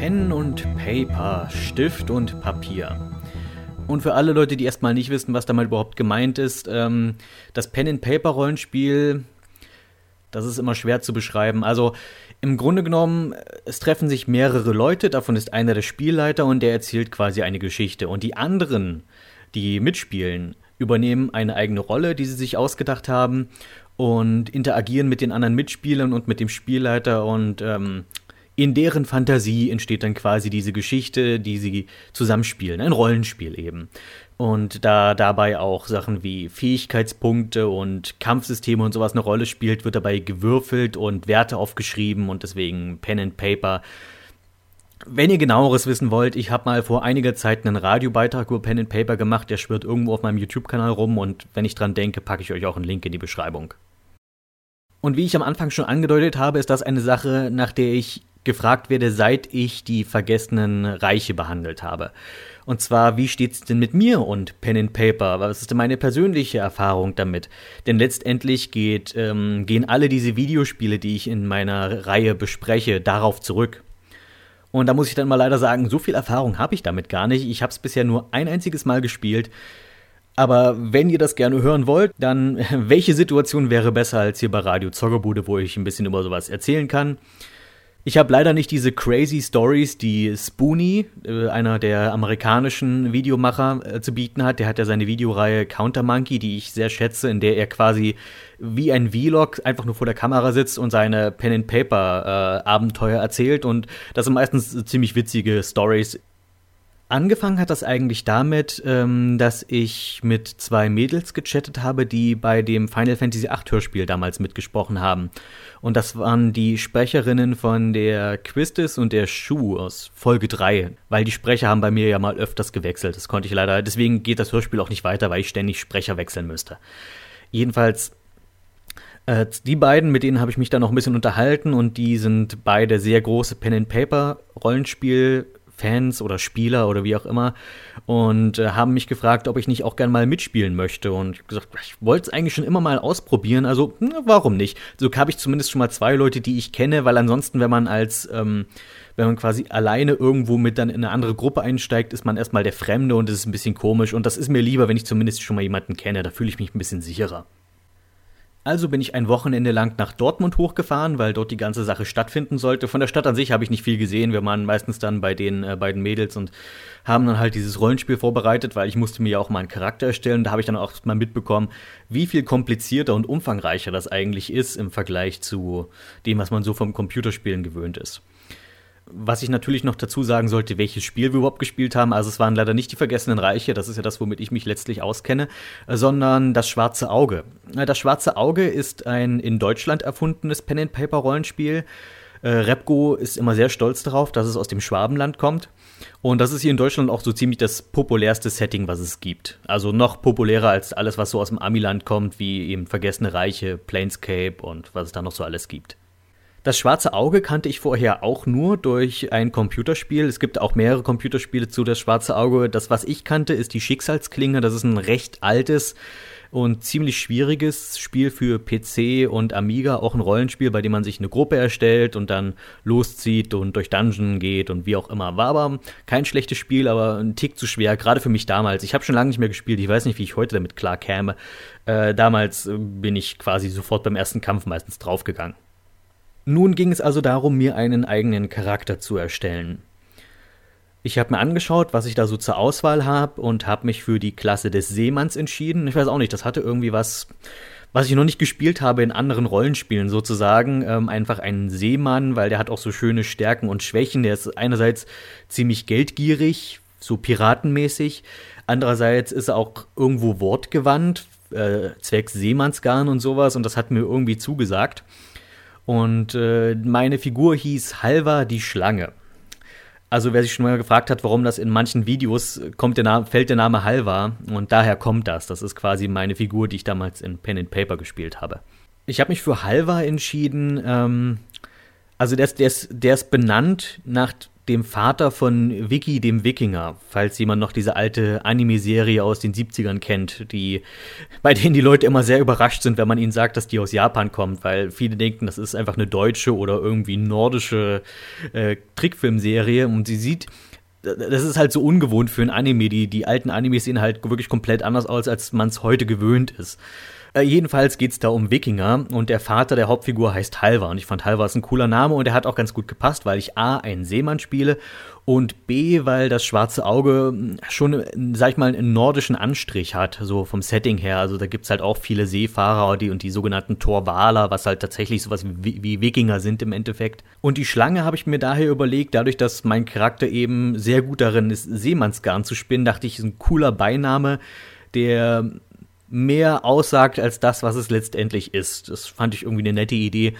Pen und Paper, Stift und Papier. Und für alle Leute, die erstmal nicht wissen, was damit überhaupt gemeint ist, ähm, das Pen-and-Paper-Rollenspiel, das ist immer schwer zu beschreiben. Also im Grunde genommen, es treffen sich mehrere Leute, davon ist einer der Spielleiter und der erzählt quasi eine Geschichte. Und die anderen, die mitspielen, übernehmen eine eigene Rolle, die sie sich ausgedacht haben und interagieren mit den anderen Mitspielern und mit dem Spielleiter und ähm, in deren Fantasie entsteht dann quasi diese Geschichte, die sie zusammenspielen, ein Rollenspiel eben. Und da dabei auch Sachen wie Fähigkeitspunkte und Kampfsysteme und sowas eine Rolle spielt, wird dabei gewürfelt und Werte aufgeschrieben und deswegen Pen and Paper. Wenn ihr genaueres wissen wollt, ich habe mal vor einiger Zeit einen Radiobeitrag über Pen and Paper gemacht, der schwirrt irgendwo auf meinem YouTube-Kanal rum und wenn ich dran denke, packe ich euch auch einen Link in die Beschreibung. Und wie ich am Anfang schon angedeutet habe, ist das eine Sache, nach der ich gefragt werde, seit ich die vergessenen Reiche behandelt habe. Und zwar, wie steht's denn mit mir und Pen and Paper? Was ist denn meine persönliche Erfahrung damit? Denn letztendlich geht, ähm, gehen alle diese Videospiele, die ich in meiner Reihe bespreche, darauf zurück. Und da muss ich dann mal leider sagen, so viel Erfahrung habe ich damit gar nicht. Ich habe es bisher nur ein einziges Mal gespielt. Aber wenn ihr das gerne hören wollt, dann welche Situation wäre besser als hier bei Radio Zoggerbude, wo ich ein bisschen über sowas erzählen kann? Ich habe leider nicht diese crazy Stories, die Spoonie, äh, einer der amerikanischen Videomacher, äh, zu bieten hat. Der hat ja seine Videoreihe Counter Monkey, die ich sehr schätze, in der er quasi wie ein Vlog einfach nur vor der Kamera sitzt und seine Pen and Paper äh, Abenteuer erzählt und das sind meistens ziemlich witzige Stories Angefangen hat das eigentlich damit, ähm, dass ich mit zwei Mädels gechattet habe, die bei dem Final Fantasy VIII Hörspiel damals mitgesprochen haben. Und das waren die Sprecherinnen von der Quistis und der Schuh aus Folge 3. Weil die Sprecher haben bei mir ja mal öfters gewechselt. Das konnte ich leider, deswegen geht das Hörspiel auch nicht weiter, weil ich ständig Sprecher wechseln müsste. Jedenfalls äh, die beiden, mit denen habe ich mich dann noch ein bisschen unterhalten und die sind beide sehr große Pen and Paper Rollenspiel Fans oder Spieler oder wie auch immer und äh, haben mich gefragt, ob ich nicht auch gern mal mitspielen möchte und ich gesagt, ich wollte es eigentlich schon immer mal ausprobieren, also na, warum nicht? So habe ich zumindest schon mal zwei Leute, die ich kenne, weil ansonsten, wenn man als ähm, wenn man quasi alleine irgendwo mit dann in eine andere Gruppe einsteigt, ist man erstmal der Fremde und das ist ein bisschen komisch und das ist mir lieber, wenn ich zumindest schon mal jemanden kenne, da fühle ich mich ein bisschen sicherer. Also bin ich ein Wochenende lang nach Dortmund hochgefahren, weil dort die ganze Sache stattfinden sollte. Von der Stadt an sich habe ich nicht viel gesehen. Wir waren meistens dann bei den äh, beiden Mädels und haben dann halt dieses Rollenspiel vorbereitet, weil ich musste mir ja auch mal einen Charakter erstellen. Da habe ich dann auch mal mitbekommen, wie viel komplizierter und umfangreicher das eigentlich ist im Vergleich zu dem, was man so vom Computerspielen gewöhnt ist. Was ich natürlich noch dazu sagen sollte, welches Spiel wir überhaupt gespielt haben. Also es waren leider nicht die Vergessenen Reiche, das ist ja das, womit ich mich letztlich auskenne, sondern das Schwarze Auge. Äh, das Schwarze Auge ist ein in Deutschland erfundenes Pen-and-Paper-Rollenspiel. Äh, Repco ist immer sehr stolz darauf, dass es aus dem Schwabenland kommt. Und das ist hier in Deutschland auch so ziemlich das populärste Setting, was es gibt. Also noch populärer als alles, was so aus dem Amiland kommt, wie eben Vergessene Reiche, Planescape und was es da noch so alles gibt. Das schwarze Auge kannte ich vorher auch nur durch ein Computerspiel. Es gibt auch mehrere Computerspiele zu das schwarze Auge. Das, was ich kannte, ist die Schicksalsklinge. Das ist ein recht altes und ziemlich schwieriges Spiel für PC und Amiga, auch ein Rollenspiel, bei dem man sich eine Gruppe erstellt und dann loszieht und durch Dungeon geht und wie auch immer. War aber kein schlechtes Spiel, aber ein Tick zu schwer, gerade für mich damals. Ich habe schon lange nicht mehr gespielt, ich weiß nicht, wie ich heute damit klar käme. Äh, damals bin ich quasi sofort beim ersten Kampf meistens draufgegangen. Nun ging es also darum, mir einen eigenen Charakter zu erstellen. Ich habe mir angeschaut, was ich da so zur Auswahl habe und habe mich für die Klasse des Seemanns entschieden. Ich weiß auch nicht, das hatte irgendwie was, was ich noch nicht gespielt habe in anderen Rollenspielen sozusagen. Ähm, einfach ein Seemann, weil der hat auch so schöne Stärken und Schwächen. Der ist einerseits ziemlich geldgierig, so piratenmäßig. Andererseits ist er auch irgendwo wortgewandt, äh, zwecks Seemannsgarn und sowas. Und das hat mir irgendwie zugesagt. Und äh, meine Figur hieß Halva die Schlange. Also wer sich schon mal gefragt hat, warum das in manchen Videos kommt der Name, fällt der Name Halva und daher kommt das. Das ist quasi meine Figur, die ich damals in Pen and Paper gespielt habe. Ich habe mich für Halva entschieden. Ähm, also der ist, der, ist, der ist benannt nach dem Vater von Vicky, dem Wikinger, falls jemand noch diese alte Anime-Serie aus den 70ern kennt, die, bei denen die Leute immer sehr überrascht sind, wenn man ihnen sagt, dass die aus Japan kommt, weil viele denken, das ist einfach eine deutsche oder irgendwie nordische äh, Trickfilmserie und sie sieht das ist halt so ungewohnt für ein Anime. Die, die alten Animes sehen halt wirklich komplett anders aus, als man es heute gewöhnt ist. Äh, jedenfalls geht es da um Wikinger und der Vater der Hauptfigur heißt Halvar und ich fand Halvar ist ein cooler Name und er hat auch ganz gut gepasst, weil ich A, einen Seemann spiele und B, weil das schwarze Auge hm, schon, sag ich mal, einen nordischen Anstrich hat, so vom Setting her. Also da gibt es halt auch viele Seefahrer die, und die sogenannten Torwaler, was halt tatsächlich sowas wie, wie Wikinger sind im Endeffekt. Und die Schlange habe ich mir daher überlegt, dadurch, dass mein Charakter eben sehr gut darin ist, Seemannsgarn zu spinnen, dachte ich, ist ein cooler Beiname, der mehr aussagt als das, was es letztendlich ist. Das fand ich irgendwie eine nette Idee.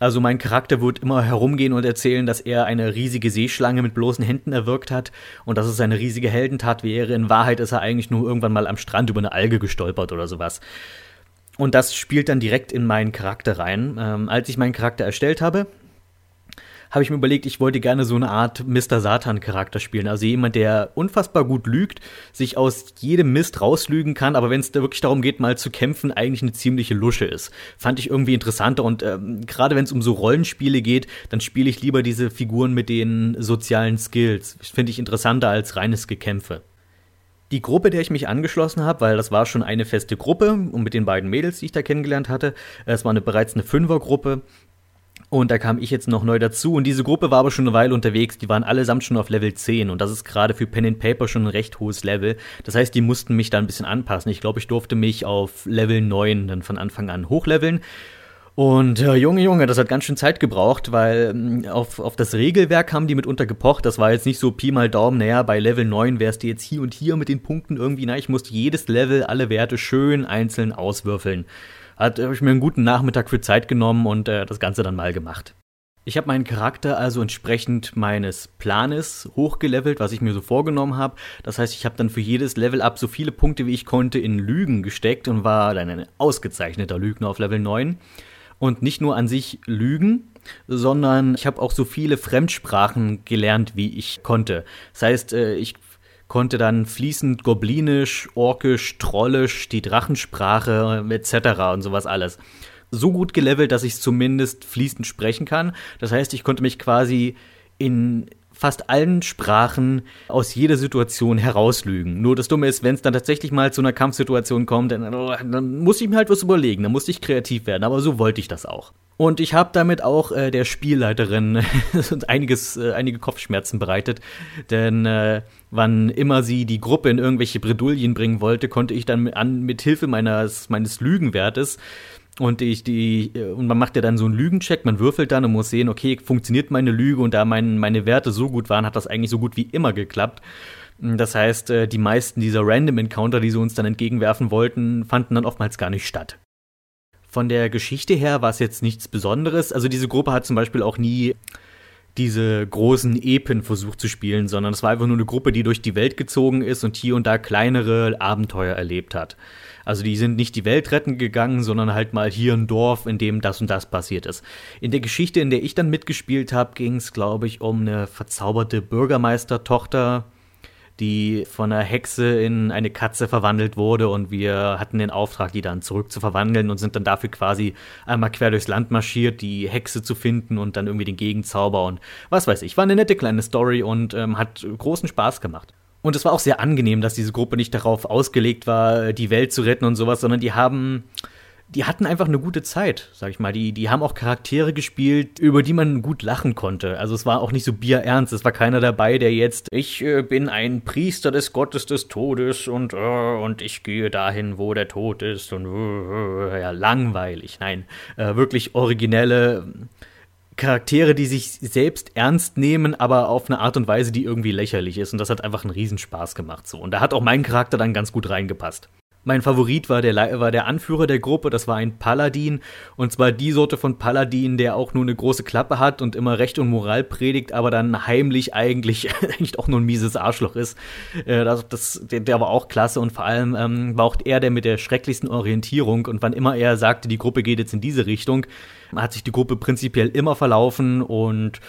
Also mein Charakter wird immer herumgehen und erzählen, dass er eine riesige Seeschlange mit bloßen Händen erwürgt hat und dass es eine riesige Heldentat wäre. In Wahrheit ist er eigentlich nur irgendwann mal am Strand über eine Alge gestolpert oder sowas. Und das spielt dann direkt in meinen Charakter rein. Ähm, als ich meinen Charakter erstellt habe, habe ich mir überlegt, ich wollte gerne so eine Art Mr. Satan-Charakter spielen. Also jemand, der unfassbar gut lügt, sich aus jedem Mist rauslügen kann, aber wenn es da wirklich darum geht, mal zu kämpfen, eigentlich eine ziemliche Lusche ist. Fand ich irgendwie interessanter und ähm, gerade wenn es um so Rollenspiele geht, dann spiele ich lieber diese Figuren mit den sozialen Skills. Finde ich interessanter als reines Gekämpfe. Die Gruppe, der ich mich angeschlossen habe, weil das war schon eine feste Gruppe und mit den beiden Mädels, die ich da kennengelernt hatte, es war eine, bereits eine Fünfergruppe, und da kam ich jetzt noch neu dazu. Und diese Gruppe war aber schon eine Weile unterwegs. Die waren allesamt schon auf Level 10. Und das ist gerade für Pen and Paper schon ein recht hohes Level. Das heißt, die mussten mich da ein bisschen anpassen. Ich glaube, ich durfte mich auf Level 9 dann von Anfang an hochleveln. Und äh, Junge, Junge, das hat ganz schön Zeit gebraucht, weil äh, auf, auf das Regelwerk haben die mitunter gepocht. Das war jetzt nicht so Pi mal Daumen, naja, bei Level 9 wärst du jetzt hier und hier mit den Punkten irgendwie. Na, ich musste jedes Level, alle Werte schön einzeln auswürfeln hat habe ich mir einen guten Nachmittag für Zeit genommen und äh, das Ganze dann mal gemacht. Ich habe meinen Charakter also entsprechend meines Planes hochgelevelt, was ich mir so vorgenommen habe. Das heißt, ich habe dann für jedes Level up so viele Punkte wie ich konnte in Lügen gesteckt und war dann ein ausgezeichneter Lügner auf Level 9. Und nicht nur an sich Lügen, sondern ich habe auch so viele Fremdsprachen gelernt, wie ich konnte. Das heißt, äh, ich konnte dann fließend Goblinisch, Orkisch, Trollisch, die Drachensprache etc. und sowas alles. So gut gelevelt, dass ich es zumindest fließend sprechen kann. Das heißt, ich konnte mich quasi in fast allen Sprachen aus jeder Situation herauslügen. Nur das Dumme ist, wenn es dann tatsächlich mal zu einer Kampfsituation kommt, dann, dann muss ich mir halt was überlegen, dann musste ich kreativ werden, aber so wollte ich das auch. Und ich habe damit auch äh, der Spielleiterin einiges, äh, einige Kopfschmerzen bereitet, denn äh, wann immer sie die Gruppe in irgendwelche Bredouillen bringen wollte, konnte ich dann an, mit Hilfe meines, meines Lügenwertes und ich die äh, und man macht ja dann so einen Lügencheck, man würfelt dann und muss sehen, okay, funktioniert meine Lüge und da mein, meine Werte so gut waren, hat das eigentlich so gut wie immer geklappt. Das heißt, äh, die meisten dieser Random Encounter, die sie uns dann entgegenwerfen wollten, fanden dann oftmals gar nicht statt. Von der Geschichte her war es jetzt nichts Besonderes. Also diese Gruppe hat zum Beispiel auch nie diese großen Epen versucht zu spielen, sondern es war einfach nur eine Gruppe, die durch die Welt gezogen ist und hier und da kleinere Abenteuer erlebt hat. Also die sind nicht die Welt retten gegangen, sondern halt mal hier ein Dorf, in dem das und das passiert ist. In der Geschichte, in der ich dann mitgespielt habe, ging es, glaube ich, um eine verzauberte Bürgermeistertochter, die von einer Hexe in eine Katze verwandelt wurde und wir hatten den Auftrag, die dann zurück zu verwandeln und sind dann dafür quasi einmal quer durchs Land marschiert, die Hexe zu finden und dann irgendwie den Gegenzauber und was weiß ich. War eine nette kleine Story und ähm, hat großen Spaß gemacht. Und es war auch sehr angenehm, dass diese Gruppe nicht darauf ausgelegt war, die Welt zu retten und sowas, sondern die haben, die hatten einfach eine gute Zeit, sag ich mal. Die, die haben auch Charaktere gespielt, über die man gut lachen konnte. Also es war auch nicht so bierernst. Es war keiner dabei, der jetzt, ich äh, bin ein Priester des Gottes des Todes und, äh, und ich gehe dahin, wo der Tod ist und äh, ja, langweilig. Nein, wirklich originelle Charaktere, die sich selbst ernst nehmen, aber auf eine Art und Weise, die irgendwie lächerlich ist. Und das hat einfach einen Riesenspaß gemacht. So. Und da hat auch mein Charakter dann ganz gut reingepasst. Mein Favorit war der, war der Anführer der Gruppe, das war ein Paladin. Und zwar die Sorte von Paladin, der auch nur eine große Klappe hat und immer Recht und Moral predigt, aber dann heimlich eigentlich, eigentlich auch nur ein mieses Arschloch ist. Äh, das, das, der, der war auch klasse und vor allem ähm, war auch er der mit der schrecklichsten Orientierung. Und wann immer er sagte, die Gruppe geht jetzt in diese Richtung, hat sich die Gruppe prinzipiell immer verlaufen und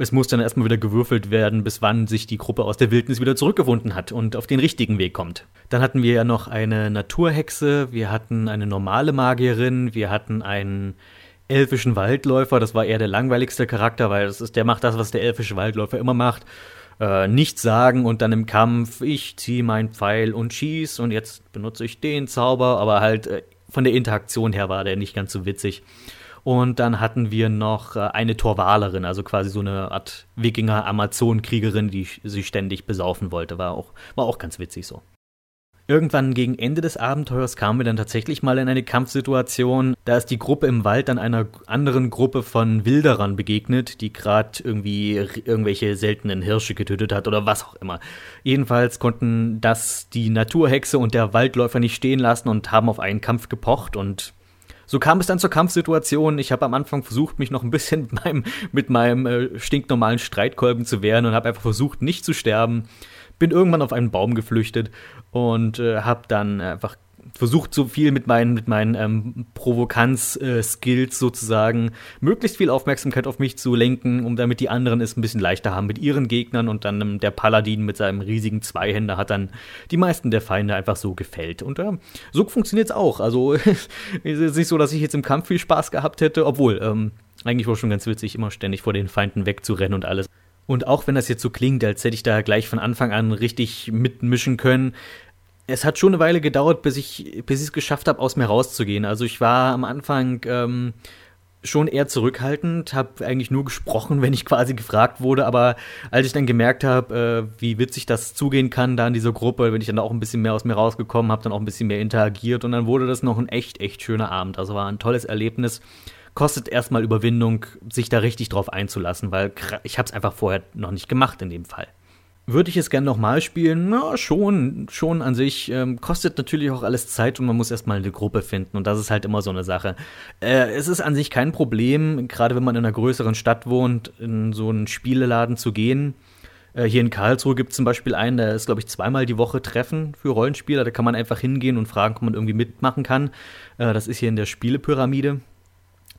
es muss dann erstmal wieder gewürfelt werden, bis wann sich die Gruppe aus der Wildnis wieder zurückgewunden hat und auf den richtigen Weg kommt. Dann hatten wir ja noch eine Naturhexe, wir hatten eine normale Magierin, wir hatten einen elfischen Waldläufer, das war eher der langweiligste Charakter, weil das ist, der macht das, was der elfische Waldläufer immer macht. Äh, nichts sagen und dann im Kampf, ich ziehe meinen Pfeil und schieß und jetzt benutze ich den Zauber, aber halt äh, von der Interaktion her war der nicht ganz so witzig. Und dann hatten wir noch äh, eine Torwalerin, also quasi so eine Art Wikinger-Amazon-Kriegerin, die sich ständig besaufen wollte. War auch, war auch ganz witzig so. Irgendwann gegen Ende des Abenteuers kamen wir dann tatsächlich mal in eine Kampfsituation. Da ist die Gruppe im Wald dann einer anderen Gruppe von Wilderern begegnet, die gerade irgendwie irgendwelche seltenen Hirsche getötet hat oder was auch immer. Jedenfalls konnten das die Naturhexe und der Waldläufer nicht stehen lassen und haben auf einen Kampf gepocht und so kam es dann zur Kampfsituation. Ich habe am Anfang versucht, mich noch ein bisschen mit meinem, mit meinem äh, stinknormalen Streitkolben zu wehren und habe einfach versucht, nicht zu sterben. Bin irgendwann auf einen Baum geflüchtet und äh, habe dann einfach versucht so viel mit meinen, mit meinen ähm, Provokanz-Skills äh, sozusagen möglichst viel Aufmerksamkeit auf mich zu lenken, um damit die anderen es ein bisschen leichter haben mit ihren Gegnern und dann ähm, der Paladin mit seinem riesigen Zweihänder hat dann die meisten der Feinde einfach so gefällt. Und äh, so funktioniert es auch. Also es ist nicht so, dass ich jetzt im Kampf viel Spaß gehabt hätte, obwohl ähm, eigentlich war schon ganz witzig, immer ständig vor den Feinden wegzurennen und alles. Und auch wenn das jetzt so klingt, als hätte ich da gleich von Anfang an richtig mitmischen können, es hat schon eine Weile gedauert, bis ich bis ich es geschafft habe, aus mir rauszugehen. Also ich war am Anfang ähm, schon eher zurückhaltend, habe eigentlich nur gesprochen, wenn ich quasi gefragt wurde. Aber als ich dann gemerkt habe, äh, wie witzig das zugehen kann da in dieser Gruppe, bin ich dann auch ein bisschen mehr aus mir rausgekommen, habe dann auch ein bisschen mehr interagiert und dann wurde das noch ein echt, echt schöner Abend. Also war ein tolles Erlebnis. Kostet erstmal Überwindung, sich da richtig drauf einzulassen, weil ich habe es einfach vorher noch nicht gemacht in dem Fall. Würde ich es gerne nochmal spielen? Na, schon, schon an sich. Ähm, kostet natürlich auch alles Zeit und man muss erstmal eine Gruppe finden und das ist halt immer so eine Sache. Äh, es ist an sich kein Problem, gerade wenn man in einer größeren Stadt wohnt, in so einen Spieleladen zu gehen. Äh, hier in Karlsruhe gibt es zum Beispiel einen, der ist, glaube ich, zweimal die Woche Treffen für Rollenspieler. Da kann man einfach hingehen und fragen, ob man irgendwie mitmachen kann. Äh, das ist hier in der Spielepyramide.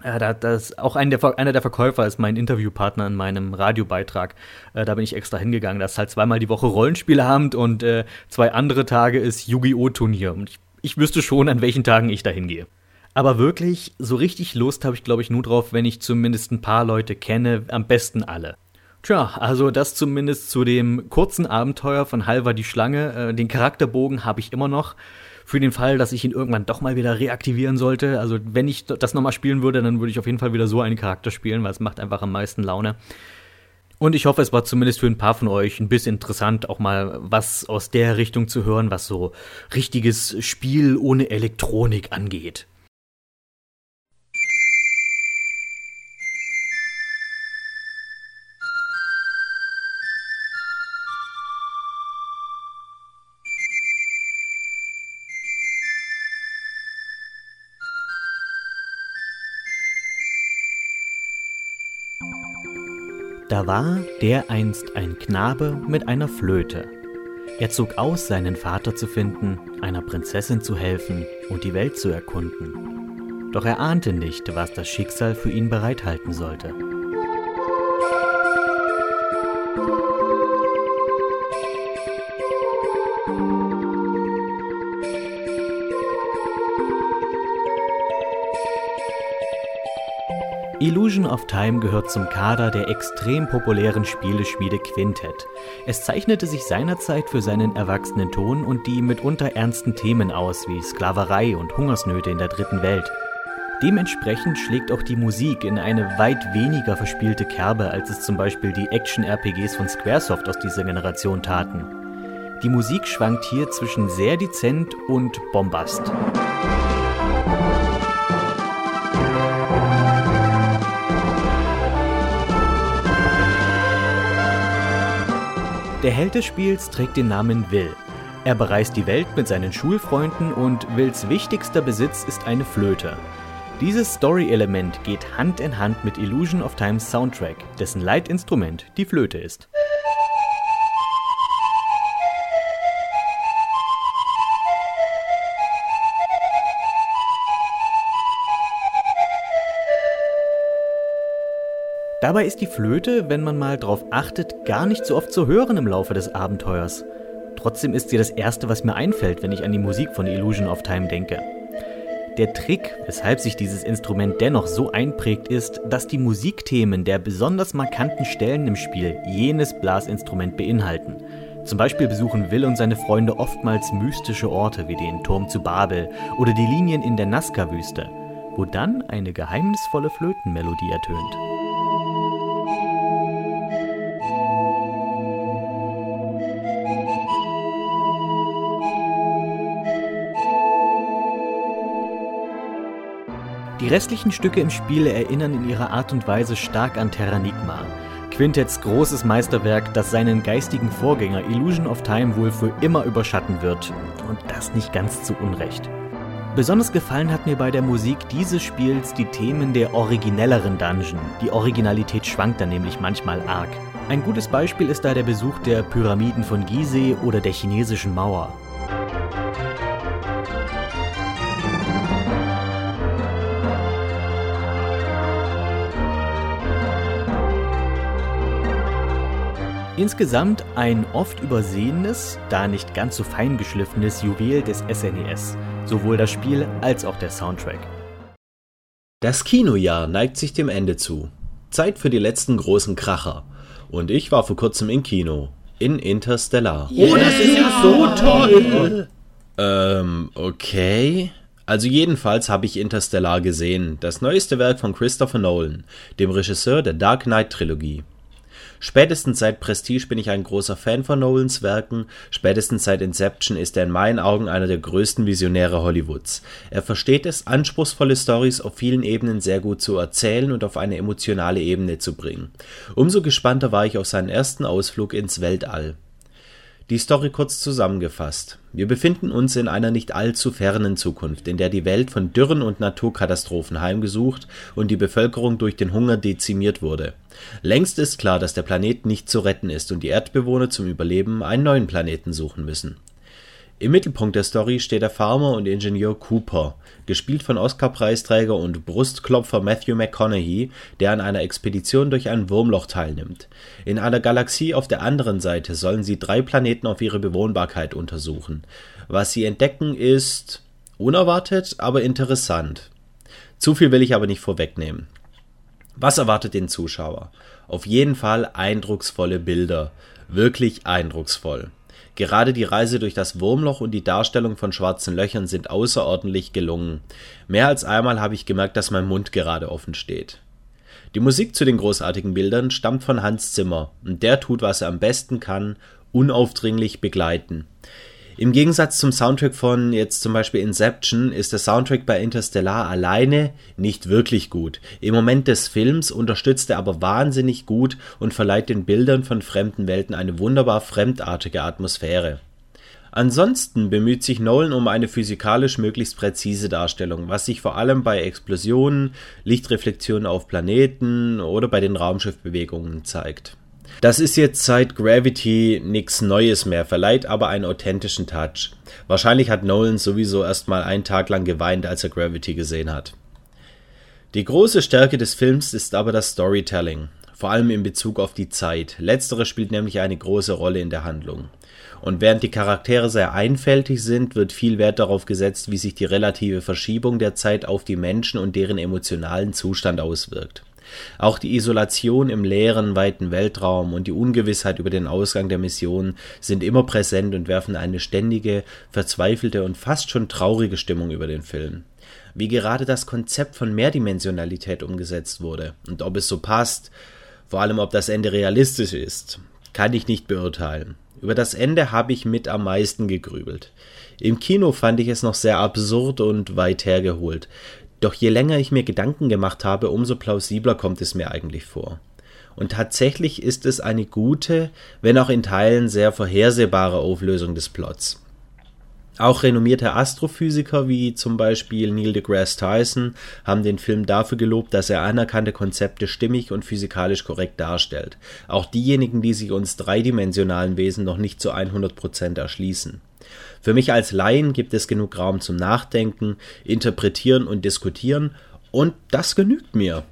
Ja, da, das, auch ein der, einer der Verkäufer ist mein Interviewpartner in meinem Radiobeitrag. Äh, da bin ich extra hingegangen. Das ist halt zweimal die Woche Rollenspieleabend und äh, zwei andere Tage ist Yu-Gi-Oh! Turnier. Und ich, ich wüsste schon, an welchen Tagen ich da hingehe. Aber wirklich, so richtig Lust habe ich, glaube ich, nur drauf, wenn ich zumindest ein paar Leute kenne, am besten alle. Tja, also das zumindest zu dem kurzen Abenteuer von Halva die Schlange. Äh, den Charakterbogen habe ich immer noch für den Fall, dass ich ihn irgendwann doch mal wieder reaktivieren sollte. Also wenn ich das nochmal spielen würde, dann würde ich auf jeden Fall wieder so einen Charakter spielen, weil es macht einfach am meisten Laune. Und ich hoffe, es war zumindest für ein paar von euch ein bisschen interessant, auch mal was aus der Richtung zu hören, was so richtiges Spiel ohne Elektronik angeht. War dereinst ein Knabe mit einer Flöte. Er zog aus, seinen Vater zu finden, einer Prinzessin zu helfen und die Welt zu erkunden. Doch er ahnte nicht, was das Schicksal für ihn bereithalten sollte. Illusion of Time gehört zum Kader der extrem populären Spieleschmiede Quintet. Es zeichnete sich seinerzeit für seinen erwachsenen Ton und die mitunter ernsten Themen aus, wie Sklaverei und Hungersnöte in der dritten Welt. Dementsprechend schlägt auch die Musik in eine weit weniger verspielte Kerbe, als es zum Beispiel die Action-RPGs von Squaresoft aus dieser Generation taten. Die Musik schwankt hier zwischen sehr dezent und Bombast. Der Held des Spiels trägt den Namen Will. Er bereist die Welt mit seinen Schulfreunden und Wills wichtigster Besitz ist eine Flöte. Dieses Story-Element geht Hand in Hand mit Illusion of Times Soundtrack, dessen Leitinstrument die Flöte ist. Dabei ist die Flöte, wenn man mal drauf achtet, gar nicht so oft zu hören im Laufe des Abenteuers. Trotzdem ist sie das erste, was mir einfällt, wenn ich an die Musik von Illusion of Time denke. Der Trick, weshalb sich dieses Instrument dennoch so einprägt, ist, dass die Musikthemen der besonders markanten Stellen im Spiel jenes Blasinstrument beinhalten. Zum Beispiel besuchen Will und seine Freunde oftmals mystische Orte wie den Turm zu Babel oder die Linien in der Nazca-Wüste, wo dann eine geheimnisvolle Flötenmelodie ertönt. Die restlichen Stücke im Spiel erinnern in ihrer Art und Weise stark an Terranigma, Quintetts großes Meisterwerk, das seinen geistigen Vorgänger Illusion of Time wohl für immer überschatten wird. Und das nicht ganz zu Unrecht. Besonders gefallen hat mir bei der Musik dieses Spiels die Themen der originelleren Dungeon. Die Originalität schwankt da nämlich manchmal arg. Ein gutes Beispiel ist da der Besuch der Pyramiden von Gizeh oder der chinesischen Mauer. Insgesamt ein oft übersehenes, da nicht ganz so fein geschliffenes Juwel des SNES, e sowohl das Spiel als auch der Soundtrack. Das Kinojahr neigt sich dem Ende zu. Zeit für die letzten großen Kracher. Und ich war vor kurzem im Kino. In Interstellar. Oh, das ist ja so toll! Ähm, okay. Also jedenfalls habe ich Interstellar gesehen, das neueste Werk von Christopher Nolan, dem Regisseur der Dark Knight Trilogie. Spätestens seit Prestige bin ich ein großer Fan von Nolans Werken, spätestens seit Inception ist er in meinen Augen einer der größten Visionäre Hollywoods. Er versteht es, anspruchsvolle Stories auf vielen Ebenen sehr gut zu erzählen und auf eine emotionale Ebene zu bringen. Umso gespannter war ich auf seinen ersten Ausflug ins Weltall. Die Story kurz zusammengefasst. Wir befinden uns in einer nicht allzu fernen Zukunft, in der die Welt von Dürren und Naturkatastrophen heimgesucht und die Bevölkerung durch den Hunger dezimiert wurde. Längst ist klar, dass der Planet nicht zu retten ist und die Erdbewohner zum Überleben einen neuen Planeten suchen müssen. Im Mittelpunkt der Story steht der Farmer und Ingenieur Cooper, gespielt von Oscar-Preisträger und Brustklopfer Matthew McConaughey, der an einer Expedition durch ein Wurmloch teilnimmt. In einer Galaxie auf der anderen Seite sollen sie drei Planeten auf ihre Bewohnbarkeit untersuchen. Was sie entdecken ist unerwartet, aber interessant. Zu viel will ich aber nicht vorwegnehmen. Was erwartet den Zuschauer? Auf jeden Fall eindrucksvolle Bilder. Wirklich eindrucksvoll. Gerade die Reise durch das Wurmloch und die Darstellung von schwarzen Löchern sind außerordentlich gelungen. Mehr als einmal habe ich gemerkt, dass mein Mund gerade offen steht. Die Musik zu den großartigen Bildern stammt von Hans Zimmer, und der tut, was er am besten kann, unaufdringlich begleiten. Im Gegensatz zum Soundtrack von jetzt zum Beispiel Inception ist der Soundtrack bei Interstellar alleine nicht wirklich gut. Im Moment des Films unterstützt er aber wahnsinnig gut und verleiht den Bildern von fremden Welten eine wunderbar fremdartige Atmosphäre. Ansonsten bemüht sich Nolan um eine physikalisch möglichst präzise Darstellung, was sich vor allem bei Explosionen, Lichtreflexionen auf Planeten oder bei den Raumschiffbewegungen zeigt. Das ist jetzt seit Gravity nichts Neues mehr, verleiht aber einen authentischen Touch. Wahrscheinlich hat Nolan sowieso erstmal einen Tag lang geweint, als er Gravity gesehen hat. Die große Stärke des Films ist aber das Storytelling, vor allem in Bezug auf die Zeit. Letztere spielt nämlich eine große Rolle in der Handlung. Und während die Charaktere sehr einfältig sind, wird viel Wert darauf gesetzt, wie sich die relative Verschiebung der Zeit auf die Menschen und deren emotionalen Zustand auswirkt. Auch die Isolation im leeren, weiten Weltraum und die Ungewissheit über den Ausgang der Mission sind immer präsent und werfen eine ständige, verzweifelte und fast schon traurige Stimmung über den Film. Wie gerade das Konzept von Mehrdimensionalität umgesetzt wurde und ob es so passt, vor allem ob das Ende realistisch ist, kann ich nicht beurteilen. Über das Ende habe ich mit am meisten gegrübelt. Im Kino fand ich es noch sehr absurd und weit hergeholt. Doch je länger ich mir Gedanken gemacht habe, umso plausibler kommt es mir eigentlich vor. Und tatsächlich ist es eine gute, wenn auch in Teilen sehr vorhersehbare Auflösung des Plots. Auch renommierte Astrophysiker wie zum Beispiel Neil deGrasse Tyson haben den Film dafür gelobt, dass er anerkannte Konzepte stimmig und physikalisch korrekt darstellt. Auch diejenigen, die sich uns dreidimensionalen Wesen noch nicht zu 100% erschließen. Für mich als Laien gibt es genug Raum zum Nachdenken, Interpretieren und Diskutieren und das genügt mir.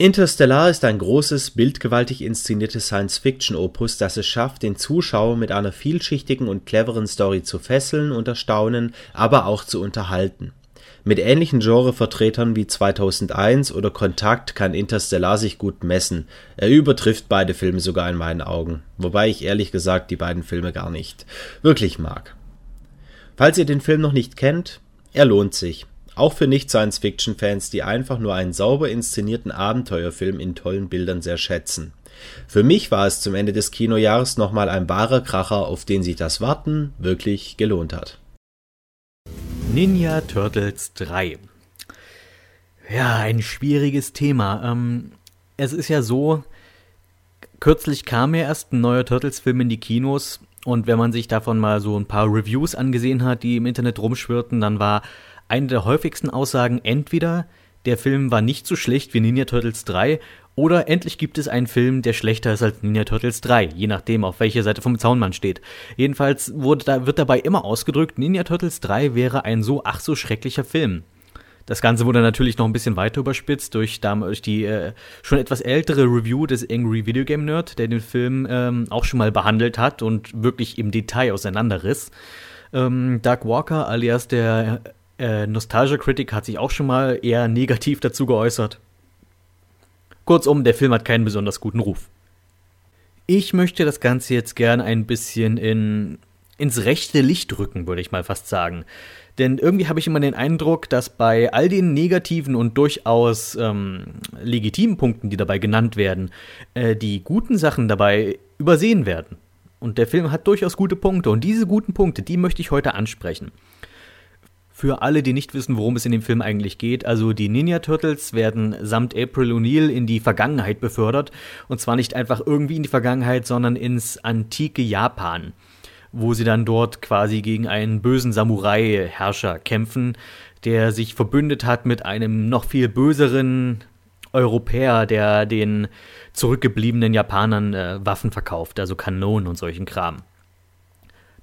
Interstellar ist ein großes, bildgewaltig inszeniertes Science-Fiction-Opus, das es schafft, den Zuschauer mit einer vielschichtigen und cleveren Story zu fesseln und erstaunen, aber auch zu unterhalten. Mit ähnlichen Genrevertretern wie 2001 oder Kontakt kann Interstellar sich gut messen. Er übertrifft beide Filme sogar in meinen Augen, wobei ich ehrlich gesagt die beiden Filme gar nicht wirklich mag. Falls ihr den Film noch nicht kennt, er lohnt sich. Auch für Nicht-Science-Fiction-Fans, die einfach nur einen sauber inszenierten Abenteuerfilm in tollen Bildern sehr schätzen. Für mich war es zum Ende des Kinojahres nochmal ein wahrer Kracher, auf den sich das Warten wirklich gelohnt hat. Ninja Turtles 3. Ja, ein schwieriges Thema. Ähm, es ist ja so, kürzlich kam ja erst ein neuer Turtles-Film in die Kinos und wenn man sich davon mal so ein paar Reviews angesehen hat, die im Internet rumschwirrten, dann war eine der häufigsten Aussagen entweder, der Film war nicht so schlecht wie Ninja Turtles 3 oder endlich gibt es einen Film, der schlechter ist als Ninja Turtles 3, je nachdem, auf welcher Seite vom Zaun man steht. Jedenfalls da, wird dabei immer ausgedrückt, Ninja Turtles 3 wäre ein so ach so schrecklicher Film. Das Ganze wurde natürlich noch ein bisschen weiter überspitzt durch, durch die äh, schon etwas ältere Review des Angry Video Game Nerd, der den Film ähm, auch schon mal behandelt hat und wirklich im Detail auseinanderriss. Ähm, Doug Walker alias der äh, Nostalgia Critic hat sich auch schon mal eher negativ dazu geäußert. Kurzum, der Film hat keinen besonders guten Ruf. Ich möchte das Ganze jetzt gern ein bisschen in, ins rechte Licht rücken, würde ich mal fast sagen. Denn irgendwie habe ich immer den Eindruck, dass bei all den negativen und durchaus ähm, legitimen Punkten, die dabei genannt werden, äh, die guten Sachen dabei übersehen werden. Und der Film hat durchaus gute Punkte und diese guten Punkte, die möchte ich heute ansprechen. Für alle, die nicht wissen, worum es in dem Film eigentlich geht, also die Ninja Turtles werden samt April O'Neil in die Vergangenheit befördert. Und zwar nicht einfach irgendwie in die Vergangenheit, sondern ins antike Japan, wo sie dann dort quasi gegen einen bösen Samurai-Herrscher kämpfen, der sich verbündet hat mit einem noch viel böseren Europäer, der den zurückgebliebenen Japanern äh, Waffen verkauft, also Kanonen und solchen Kram.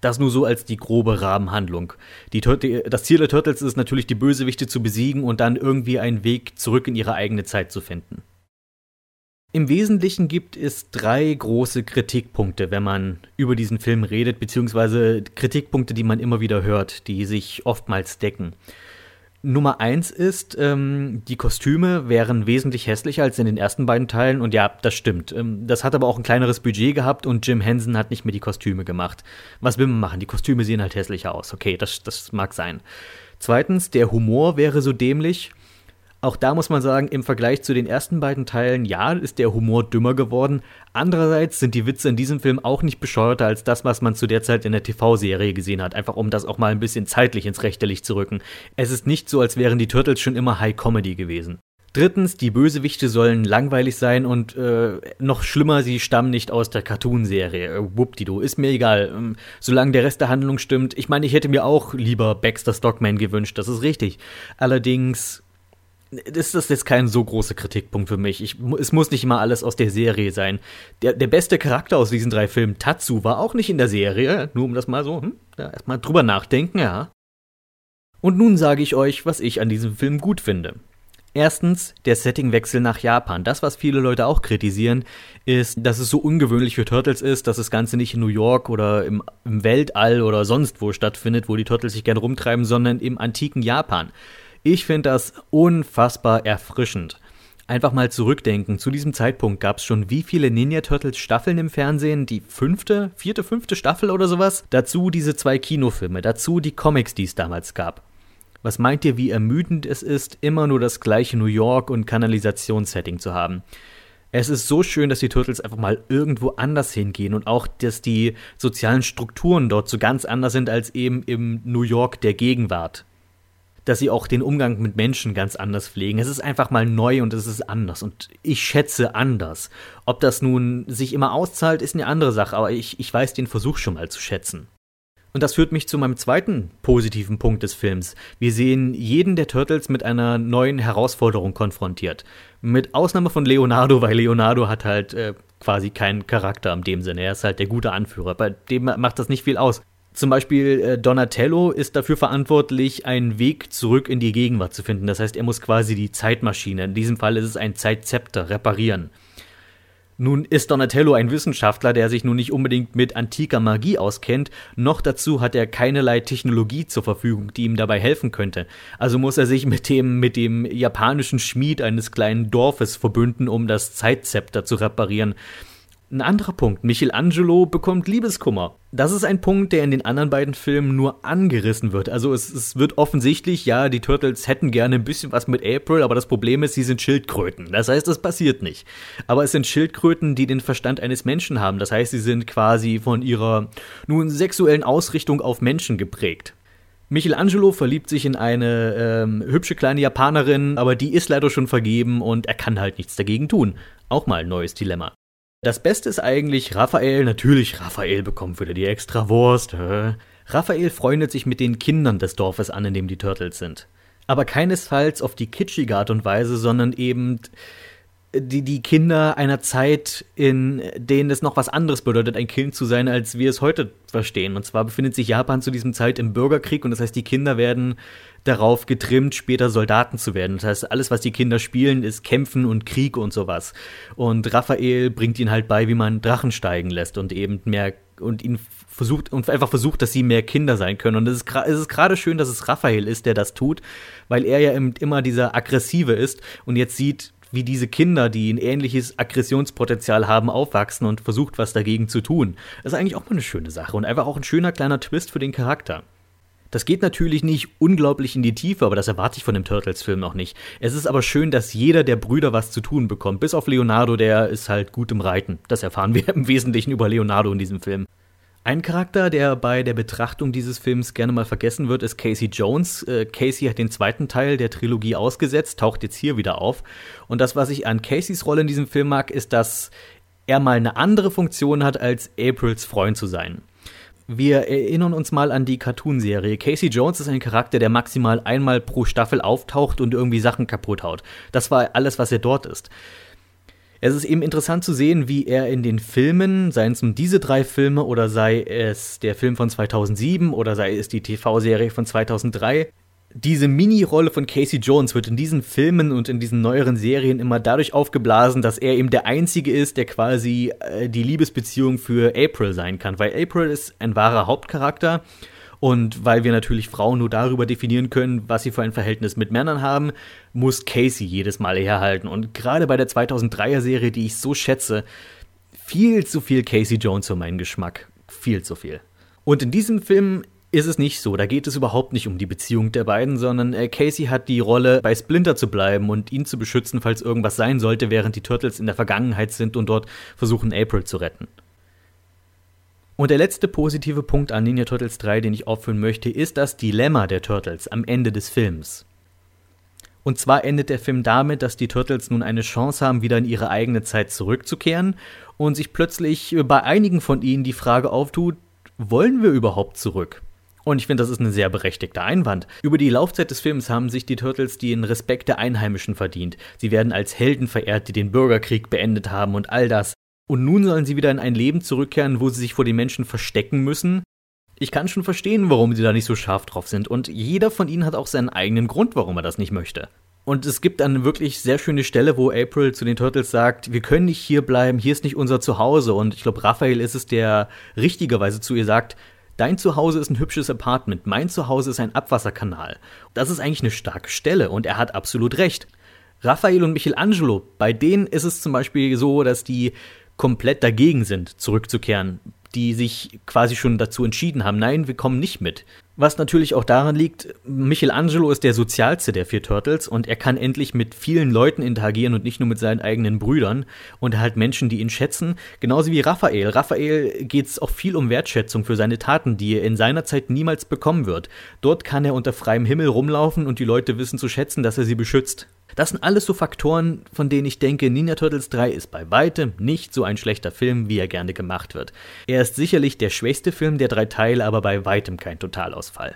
Das nur so als die grobe Rahmenhandlung. Die, das Ziel der Turtles ist natürlich, die Bösewichte zu besiegen und dann irgendwie einen Weg zurück in ihre eigene Zeit zu finden. Im Wesentlichen gibt es drei große Kritikpunkte, wenn man über diesen Film redet, beziehungsweise Kritikpunkte, die man immer wieder hört, die sich oftmals decken. Nummer eins ist, ähm, die Kostüme wären wesentlich hässlicher als in den ersten beiden Teilen. Und ja, das stimmt. Ähm, das hat aber auch ein kleineres Budget gehabt und Jim Henson hat nicht mehr die Kostüme gemacht. Was will man machen? Die Kostüme sehen halt hässlicher aus. Okay, das, das mag sein. Zweitens, der Humor wäre so dämlich. Auch da muss man sagen, im Vergleich zu den ersten beiden Teilen, ja, ist der Humor dümmer geworden. Andererseits sind die Witze in diesem Film auch nicht bescheuerter als das, was man zu der Zeit in der TV-Serie gesehen hat. Einfach um das auch mal ein bisschen zeitlich ins rechte Licht zu rücken. Es ist nicht so, als wären die Turtles schon immer High Comedy gewesen. Drittens, die Bösewichte sollen langweilig sein und äh, noch schlimmer, sie stammen nicht aus der Cartoon-Serie. Äh, Wuppdido, ist mir egal. Ähm, solange der Rest der Handlung stimmt. Ich meine, ich hätte mir auch lieber Baxter Stockman gewünscht, das ist richtig. Allerdings das ist jetzt kein so großer Kritikpunkt für mich. Ich, es muss nicht immer alles aus der Serie sein. Der, der beste Charakter aus diesen drei Filmen, Tatsu, war auch nicht in der Serie. Nur um das mal so, hm, ja, erstmal drüber nachdenken, ja. Und nun sage ich euch, was ich an diesem Film gut finde. Erstens, der Settingwechsel nach Japan. Das, was viele Leute auch kritisieren, ist, dass es so ungewöhnlich für Turtles ist, dass das Ganze nicht in New York oder im, im Weltall oder sonst wo stattfindet, wo die Turtles sich gerne rumtreiben, sondern im antiken Japan. Ich finde das unfassbar erfrischend. Einfach mal zurückdenken. Zu diesem Zeitpunkt gab es schon wie viele Ninja Turtles Staffeln im Fernsehen? Die fünfte, vierte, fünfte Staffel oder sowas? Dazu diese zwei Kinofilme, dazu die Comics, die es damals gab. Was meint ihr, wie ermüdend es ist, immer nur das gleiche New York und Kanalisationssetting zu haben? Es ist so schön, dass die Turtles einfach mal irgendwo anders hingehen und auch, dass die sozialen Strukturen dort so ganz anders sind als eben im New York der Gegenwart dass sie auch den Umgang mit Menschen ganz anders pflegen. Es ist einfach mal neu und es ist anders und ich schätze anders. Ob das nun sich immer auszahlt, ist eine andere Sache, aber ich, ich weiß den Versuch schon mal zu schätzen. Und das führt mich zu meinem zweiten positiven Punkt des Films. Wir sehen jeden der Turtles mit einer neuen Herausforderung konfrontiert. Mit Ausnahme von Leonardo, weil Leonardo hat halt äh, quasi keinen Charakter in dem Sinne. Er ist halt der gute Anführer. Bei dem macht das nicht viel aus. Zum Beispiel äh, Donatello ist dafür verantwortlich, einen Weg zurück in die Gegenwart zu finden. Das heißt, er muss quasi die Zeitmaschine, in diesem Fall ist es ein Zeitzepter, reparieren. Nun ist Donatello ein Wissenschaftler, der sich nun nicht unbedingt mit antiker Magie auskennt, noch dazu hat er keinerlei Technologie zur Verfügung, die ihm dabei helfen könnte. Also muss er sich mit dem, mit dem japanischen Schmied eines kleinen Dorfes verbünden, um das Zeitzepter zu reparieren. Ein anderer Punkt, Michelangelo bekommt Liebeskummer. Das ist ein Punkt, der in den anderen beiden Filmen nur angerissen wird. Also es, es, wird offensichtlich, ja, die Turtles hätten gerne ein bisschen was mit April, aber das Problem ist, sie sind Schildkröten. Das heißt, das passiert nicht. Aber es sind Schildkröten, die den Verstand eines Menschen haben. Das heißt, sie sind quasi von ihrer nun sexuellen Ausrichtung auf Menschen geprägt. Michelangelo verliebt sich in eine ähm, hübsche kleine Japanerin, aber die ist leider schon vergeben und er kann halt nichts dagegen tun. Auch mal ein neues Dilemma. Das Beste ist eigentlich Raphael, natürlich Raphael bekommt wieder die extra Wurst. Raphael freundet sich mit den Kindern des Dorfes an, in dem die Turtles sind. Aber keinesfalls auf die kitschige Art und Weise, sondern eben die, die Kinder einer Zeit, in denen es noch was anderes bedeutet, ein Kind zu sein, als wir es heute verstehen. Und zwar befindet sich Japan zu diesem Zeit im Bürgerkrieg und das heißt, die Kinder werden darauf getrimmt, später Soldaten zu werden. Das heißt, alles, was die Kinder spielen, ist Kämpfen und Krieg und sowas. Und Raphael bringt ihnen halt bei, wie man Drachen steigen lässt und eben mehr und ihn versucht und einfach versucht, dass sie mehr Kinder sein können. Und es ist, es ist gerade schön, dass es Raphael ist, der das tut, weil er ja immer dieser aggressive ist und jetzt sieht, wie diese Kinder, die ein ähnliches Aggressionspotenzial haben, aufwachsen und versucht, was dagegen zu tun. Das ist eigentlich auch mal eine schöne Sache und einfach auch ein schöner kleiner Twist für den Charakter. Das geht natürlich nicht unglaublich in die Tiefe, aber das erwarte ich von dem Turtles-Film auch nicht. Es ist aber schön, dass jeder der Brüder was zu tun bekommt. Bis auf Leonardo, der ist halt gut im Reiten. Das erfahren wir im Wesentlichen über Leonardo in diesem Film. Ein Charakter, der bei der Betrachtung dieses Films gerne mal vergessen wird, ist Casey Jones. Äh, Casey hat den zweiten Teil der Trilogie ausgesetzt, taucht jetzt hier wieder auf. Und das, was ich an Caseys Rolle in diesem Film mag, ist, dass er mal eine andere Funktion hat, als Aprils Freund zu sein. Wir erinnern uns mal an die Cartoon-Serie. Casey Jones ist ein Charakter, der maximal einmal pro Staffel auftaucht und irgendwie Sachen kaputt haut. Das war alles, was er dort ist. Es ist eben interessant zu sehen, wie er in den Filmen, seien es nun diese drei Filme oder sei es der Film von 2007 oder sei es die TV-Serie von 2003, diese Mini-Rolle von Casey Jones wird in diesen Filmen und in diesen neueren Serien immer dadurch aufgeblasen, dass er eben der Einzige ist, der quasi äh, die Liebesbeziehung für April sein kann. Weil April ist ein wahrer Hauptcharakter und weil wir natürlich Frauen nur darüber definieren können, was sie für ein Verhältnis mit Männern haben, muss Casey jedes Mal herhalten. Und gerade bei der 2003er Serie, die ich so schätze, viel zu viel Casey Jones für meinen Geschmack. Viel zu viel. Und in diesem Film ist es nicht so. Da geht es überhaupt nicht um die Beziehung der beiden, sondern äh, Casey hat die Rolle, bei Splinter zu bleiben und ihn zu beschützen, falls irgendwas sein sollte, während die Turtles in der Vergangenheit sind und dort versuchen, April zu retten. Und der letzte positive Punkt an Ninja Turtles 3, den ich aufführen möchte, ist das Dilemma der Turtles am Ende des Films. Und zwar endet der Film damit, dass die Turtles nun eine Chance haben, wieder in ihre eigene Zeit zurückzukehren und sich plötzlich bei einigen von ihnen die Frage auftut, wollen wir überhaupt zurück? Und ich finde, das ist ein sehr berechtigter Einwand. Über die Laufzeit des Films haben sich die Turtles den Respekt der Einheimischen verdient. Sie werden als Helden verehrt, die den Bürgerkrieg beendet haben und all das. Und nun sollen sie wieder in ein Leben zurückkehren, wo sie sich vor den Menschen verstecken müssen. Ich kann schon verstehen, warum sie da nicht so scharf drauf sind. Und jeder von ihnen hat auch seinen eigenen Grund, warum er das nicht möchte. Und es gibt eine wirklich sehr schöne Stelle, wo April zu den Turtles sagt, wir können nicht hier bleiben, hier ist nicht unser Zuhause. Und ich glaube, Raphael ist es, der richtigerweise zu ihr sagt, dein Zuhause ist ein hübsches Apartment, mein Zuhause ist ein Abwasserkanal. Das ist eigentlich eine starke Stelle und er hat absolut recht. Raphael und Michelangelo, bei denen ist es zum Beispiel so, dass die komplett dagegen sind, zurückzukehren, die sich quasi schon dazu entschieden haben, nein, wir kommen nicht mit. Was natürlich auch daran liegt, Michelangelo ist der sozialste der vier Turtles und er kann endlich mit vielen Leuten interagieren und nicht nur mit seinen eigenen Brüdern und er hat Menschen, die ihn schätzen, genauso wie Raphael. Raphael geht es auch viel um Wertschätzung für seine Taten, die er in seiner Zeit niemals bekommen wird. Dort kann er unter freiem Himmel rumlaufen und die Leute wissen zu schätzen, dass er sie beschützt. Das sind alles so Faktoren, von denen ich denke, Ninja Turtles 3 ist bei weitem nicht so ein schlechter Film, wie er gerne gemacht wird. Er ist sicherlich der schwächste Film der drei Teile, aber bei weitem kein Totalausfall.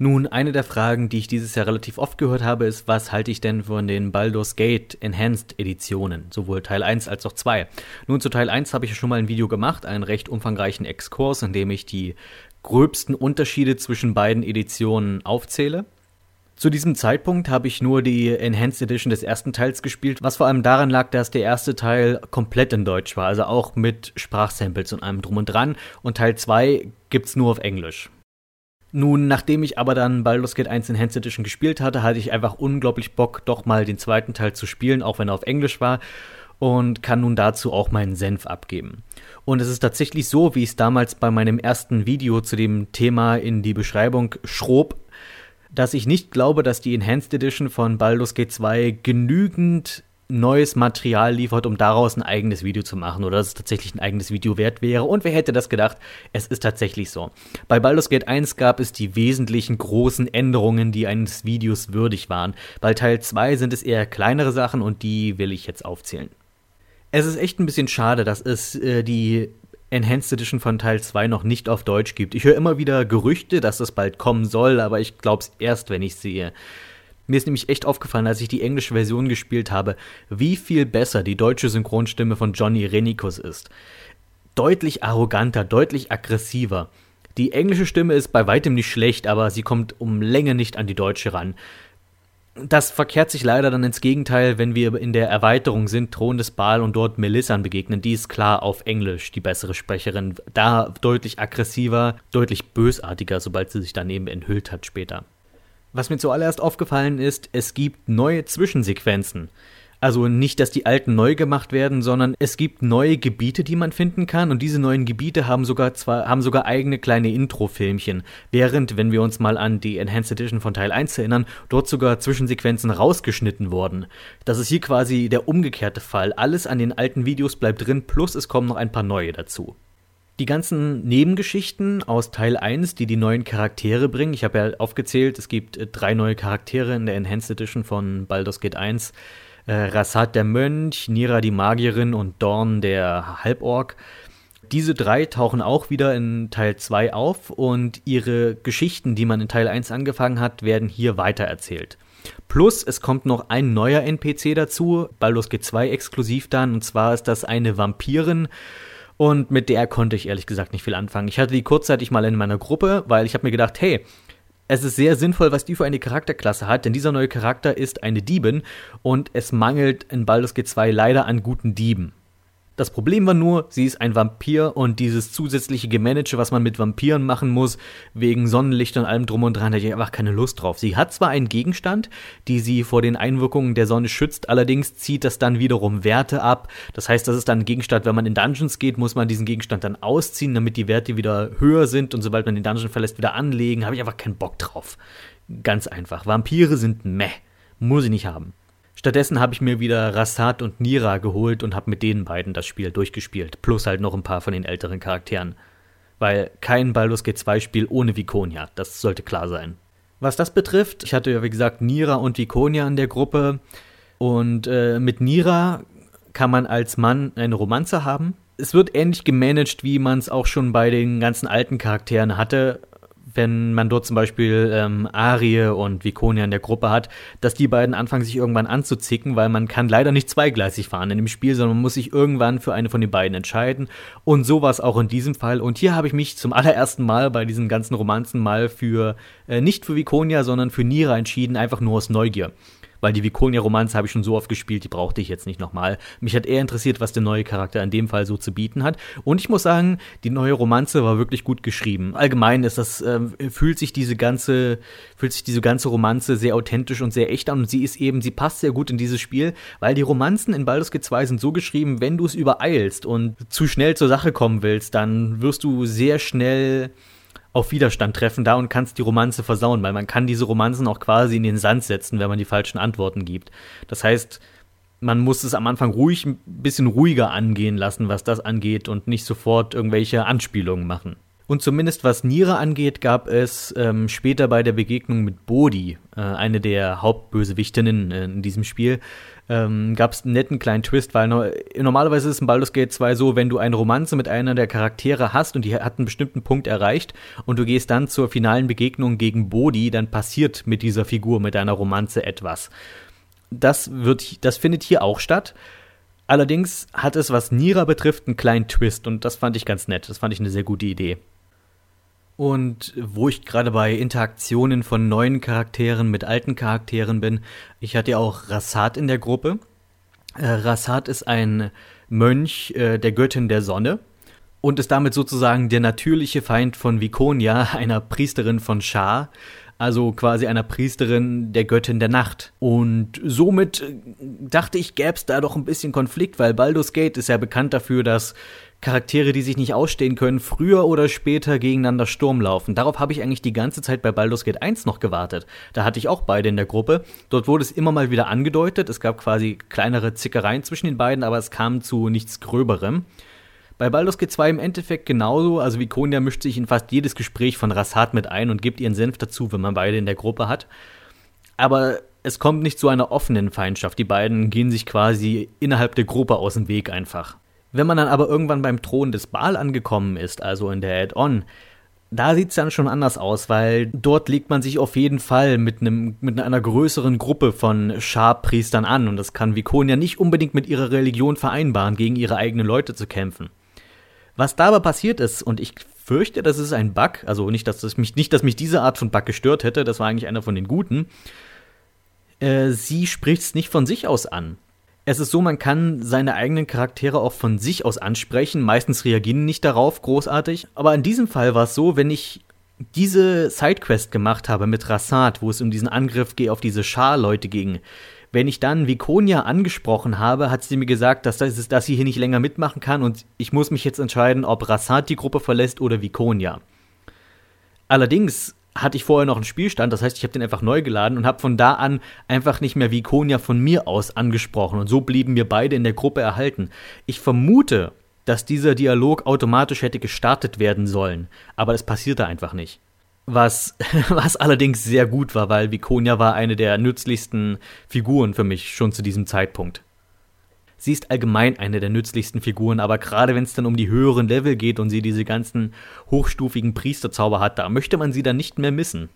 Nun, eine der Fragen, die ich dieses Jahr relativ oft gehört habe, ist, was halte ich denn von den Baldur's Gate Enhanced Editionen, sowohl Teil 1 als auch 2. Nun, zu Teil 1 habe ich schon mal ein Video gemacht, einen recht umfangreichen Exkurs, in dem ich die gröbsten Unterschiede zwischen beiden Editionen aufzähle. Zu diesem Zeitpunkt habe ich nur die Enhanced Edition des ersten Teils gespielt, was vor allem daran lag, dass der erste Teil komplett in Deutsch war, also auch mit Sprachsamples und allem drum und dran, und Teil 2 gibt's nur auf Englisch. Nun, nachdem ich aber dann Baldur's Gate 1 Enhanced Edition gespielt hatte, hatte ich einfach unglaublich Bock, doch mal den zweiten Teil zu spielen, auch wenn er auf Englisch war, und kann nun dazu auch meinen Senf abgeben. Und es ist tatsächlich so, wie ich es damals bei meinem ersten Video zu dem Thema in die Beschreibung schrob, dass ich nicht glaube, dass die Enhanced Edition von Baldur's Gate 2 genügend neues Material liefert, um daraus ein eigenes Video zu machen oder dass es tatsächlich ein eigenes Video wert wäre. Und wer hätte das gedacht? Es ist tatsächlich so. Bei Baldur's Gate 1 gab es die wesentlichen großen Änderungen, die eines Videos würdig waren. Bei Teil 2 sind es eher kleinere Sachen und die will ich jetzt aufzählen. Es ist echt ein bisschen schade, dass es äh, die Enhanced Edition von Teil 2 noch nicht auf Deutsch gibt. Ich höre immer wieder Gerüchte, dass das bald kommen soll, aber ich glaube es erst, wenn ich sehe. Mir ist nämlich echt aufgefallen, als ich die englische Version gespielt habe, wie viel besser die deutsche Synchronstimme von Johnny Renikus ist. Deutlich arroganter, deutlich aggressiver. Die englische Stimme ist bei weitem nicht schlecht, aber sie kommt um Länge nicht an die deutsche ran. Das verkehrt sich leider dann ins Gegenteil, wenn wir in der Erweiterung sind, Thron des Baal und dort Melissan begegnen. Die ist klar auf Englisch die bessere Sprecherin. Da deutlich aggressiver, deutlich bösartiger, sobald sie sich daneben enthüllt hat später. Was mir zuallererst aufgefallen ist, es gibt neue Zwischensequenzen. Also nicht, dass die alten neu gemacht werden, sondern es gibt neue Gebiete, die man finden kann und diese neuen Gebiete haben sogar zwar haben sogar eigene kleine Intro-Filmchen, während wenn wir uns mal an die Enhanced Edition von Teil 1 erinnern, dort sogar Zwischensequenzen rausgeschnitten wurden. Das ist hier quasi der umgekehrte Fall. Alles an den alten Videos bleibt drin, plus es kommen noch ein paar neue dazu. Die ganzen Nebengeschichten aus Teil 1, die die neuen Charaktere bringen, ich habe ja aufgezählt, es gibt äh, drei neue Charaktere in der Enhanced Edition von Baldur's Gate 1. Äh, Rassad der Mönch, Nira die Magierin und Dorn der Halborg. Diese drei tauchen auch wieder in Teil 2 auf und ihre Geschichten, die man in Teil 1 angefangen hat, werden hier weitererzählt. Plus, es kommt noch ein neuer NPC dazu, Baldur's Gate 2 exklusiv dann, und zwar ist das eine Vampirin, und mit der konnte ich ehrlich gesagt nicht viel anfangen. Ich hatte die kurzzeitig mal in meiner Gruppe, weil ich habe mir gedacht, hey, es ist sehr sinnvoll, was die für eine Charakterklasse hat, denn dieser neue Charakter ist eine Diebin und es mangelt in Baldur's Gate 2 leider an guten Dieben. Das Problem war nur, sie ist ein Vampir und dieses zusätzliche Gemanage, was man mit Vampiren machen muss, wegen Sonnenlicht und allem drum und dran, hatte ich einfach keine Lust drauf. Sie hat zwar einen Gegenstand, die sie vor den Einwirkungen der Sonne schützt, allerdings zieht das dann wiederum Werte ab. Das heißt, das ist dann ein Gegenstand, wenn man in Dungeons geht, muss man diesen Gegenstand dann ausziehen, damit die Werte wieder höher sind und sobald man den Dungeon verlässt, wieder anlegen. Habe ich einfach keinen Bock drauf. Ganz einfach. Vampire sind meh. Muss ich nicht haben. Stattdessen habe ich mir wieder Rassad und Nira geholt und habe mit denen beiden das Spiel durchgespielt. Plus halt noch ein paar von den älteren Charakteren. Weil kein Baldur's Gate 2 Spiel ohne Vikonia, das sollte klar sein. Was das betrifft, ich hatte ja wie gesagt Nira und Vikonia in der Gruppe. Und äh, mit Nira kann man als Mann eine Romanze haben. Es wird ähnlich gemanagt, wie man es auch schon bei den ganzen alten Charakteren hatte wenn man dort zum Beispiel ähm, Arie und Vikonia in der Gruppe hat, dass die beiden anfangen, sich irgendwann anzuzicken, weil man kann leider nicht zweigleisig fahren in dem Spiel, sondern man muss sich irgendwann für eine von den beiden entscheiden. Und so war es auch in diesem Fall. Und hier habe ich mich zum allerersten Mal bei diesen ganzen Romanzen mal für, äh, nicht für Vikonia, sondern für Nira entschieden, einfach nur aus Neugier weil die Vikonia-Romanze habe ich schon so oft gespielt, die brauchte ich jetzt nicht nochmal. Mich hat eher interessiert, was der neue Charakter in dem Fall so zu bieten hat. Und ich muss sagen, die neue Romanze war wirklich gut geschrieben. Allgemein ist das, äh, fühlt sich diese ganze, fühlt sich diese ganze Romanze sehr authentisch und sehr echt an. Und sie ist eben, sie passt sehr gut in dieses Spiel, weil die Romanzen in Baldur's Gate 2 sind so geschrieben, wenn du es übereilst und zu schnell zur Sache kommen willst, dann wirst du sehr schnell auf Widerstand treffen da und kannst die Romanze versauen, weil man kann diese Romanzen auch quasi in den Sand setzen, wenn man die falschen Antworten gibt. Das heißt, man muss es am Anfang ruhig, ein bisschen ruhiger angehen lassen, was das angeht und nicht sofort irgendwelche Anspielungen machen. Und zumindest was Niere angeht, gab es ähm, später bei der Begegnung mit Bodhi, äh, eine der Hauptbösewichtinnen äh, in diesem Spiel, ähm, gab es einen netten kleinen Twist, weil no normalerweise ist in Baldur's Gate 2 so, wenn du eine Romanze mit einer der Charaktere hast und die hat einen bestimmten Punkt erreicht und du gehst dann zur finalen Begegnung gegen Bodhi, dann passiert mit dieser Figur, mit deiner Romanze etwas. Das, wird, das findet hier auch statt. Allerdings hat es, was Nira betrifft, einen kleinen Twist und das fand ich ganz nett. Das fand ich eine sehr gute Idee. Und wo ich gerade bei Interaktionen von neuen Charakteren mit alten Charakteren bin, ich hatte ja auch Rassat in der Gruppe. Äh, Rassat ist ein Mönch äh, der Göttin der Sonne und ist damit sozusagen der natürliche Feind von Vikonia, einer Priesterin von Shah, also quasi einer Priesterin der Göttin der Nacht. Und somit äh, dachte ich, gäbe es da doch ein bisschen Konflikt, weil Baldur's Gate ist ja bekannt dafür, dass Charaktere, die sich nicht ausstehen können, früher oder später gegeneinander Sturm laufen. Darauf habe ich eigentlich die ganze Zeit bei Baldur's Gate 1 noch gewartet. Da hatte ich auch beide in der Gruppe. Dort wurde es immer mal wieder angedeutet. Es gab quasi kleinere Zickereien zwischen den beiden, aber es kam zu nichts Gröberem. Bei Baldur's Gate 2 im Endeffekt genauso. Also Vikonia mischt sich in fast jedes Gespräch von Rassat mit ein und gibt ihren Senf dazu, wenn man beide in der Gruppe hat. Aber es kommt nicht zu einer offenen Feindschaft. Die beiden gehen sich quasi innerhalb der Gruppe aus dem Weg einfach. Wenn man dann aber irgendwann beim Thron des Baal angekommen ist, also in der Add-on, da sieht es dann schon anders aus, weil dort legt man sich auf jeden Fall mit, einem, mit einer größeren Gruppe von Schar-Priestern an und das kann Vikonia nicht unbedingt mit ihrer Religion vereinbaren, gegen ihre eigenen Leute zu kämpfen. Was da aber passiert ist, und ich fürchte, das ist ein Bug, also nicht, dass das mich, nicht, dass mich diese Art von Bug gestört hätte, das war eigentlich einer von den guten, äh, sie spricht es nicht von sich aus an. Es ist so, man kann seine eigenen Charaktere auch von sich aus ansprechen. Meistens reagieren nicht darauf großartig. Aber in diesem Fall war es so, wenn ich diese Sidequest gemacht habe mit Rassad, wo es um diesen Angriff auf diese Schar-Leute ging, wenn ich dann Vikonia angesprochen habe, hat sie mir gesagt, dass, das, dass sie hier nicht länger mitmachen kann und ich muss mich jetzt entscheiden, ob Rassad die Gruppe verlässt oder Vikonia. Allerdings hatte ich vorher noch einen Spielstand, das heißt, ich habe den einfach neu geladen und habe von da an einfach nicht mehr Vikonia von mir aus angesprochen und so blieben wir beide in der Gruppe erhalten. Ich vermute, dass dieser Dialog automatisch hätte gestartet werden sollen, aber das passierte einfach nicht. Was, was allerdings sehr gut war, weil Vikonia war eine der nützlichsten Figuren für mich schon zu diesem Zeitpunkt. Sie ist allgemein eine der nützlichsten Figuren, aber gerade wenn es dann um die höheren Level geht und sie diese ganzen hochstufigen Priesterzauber hat, da möchte man sie dann nicht mehr missen.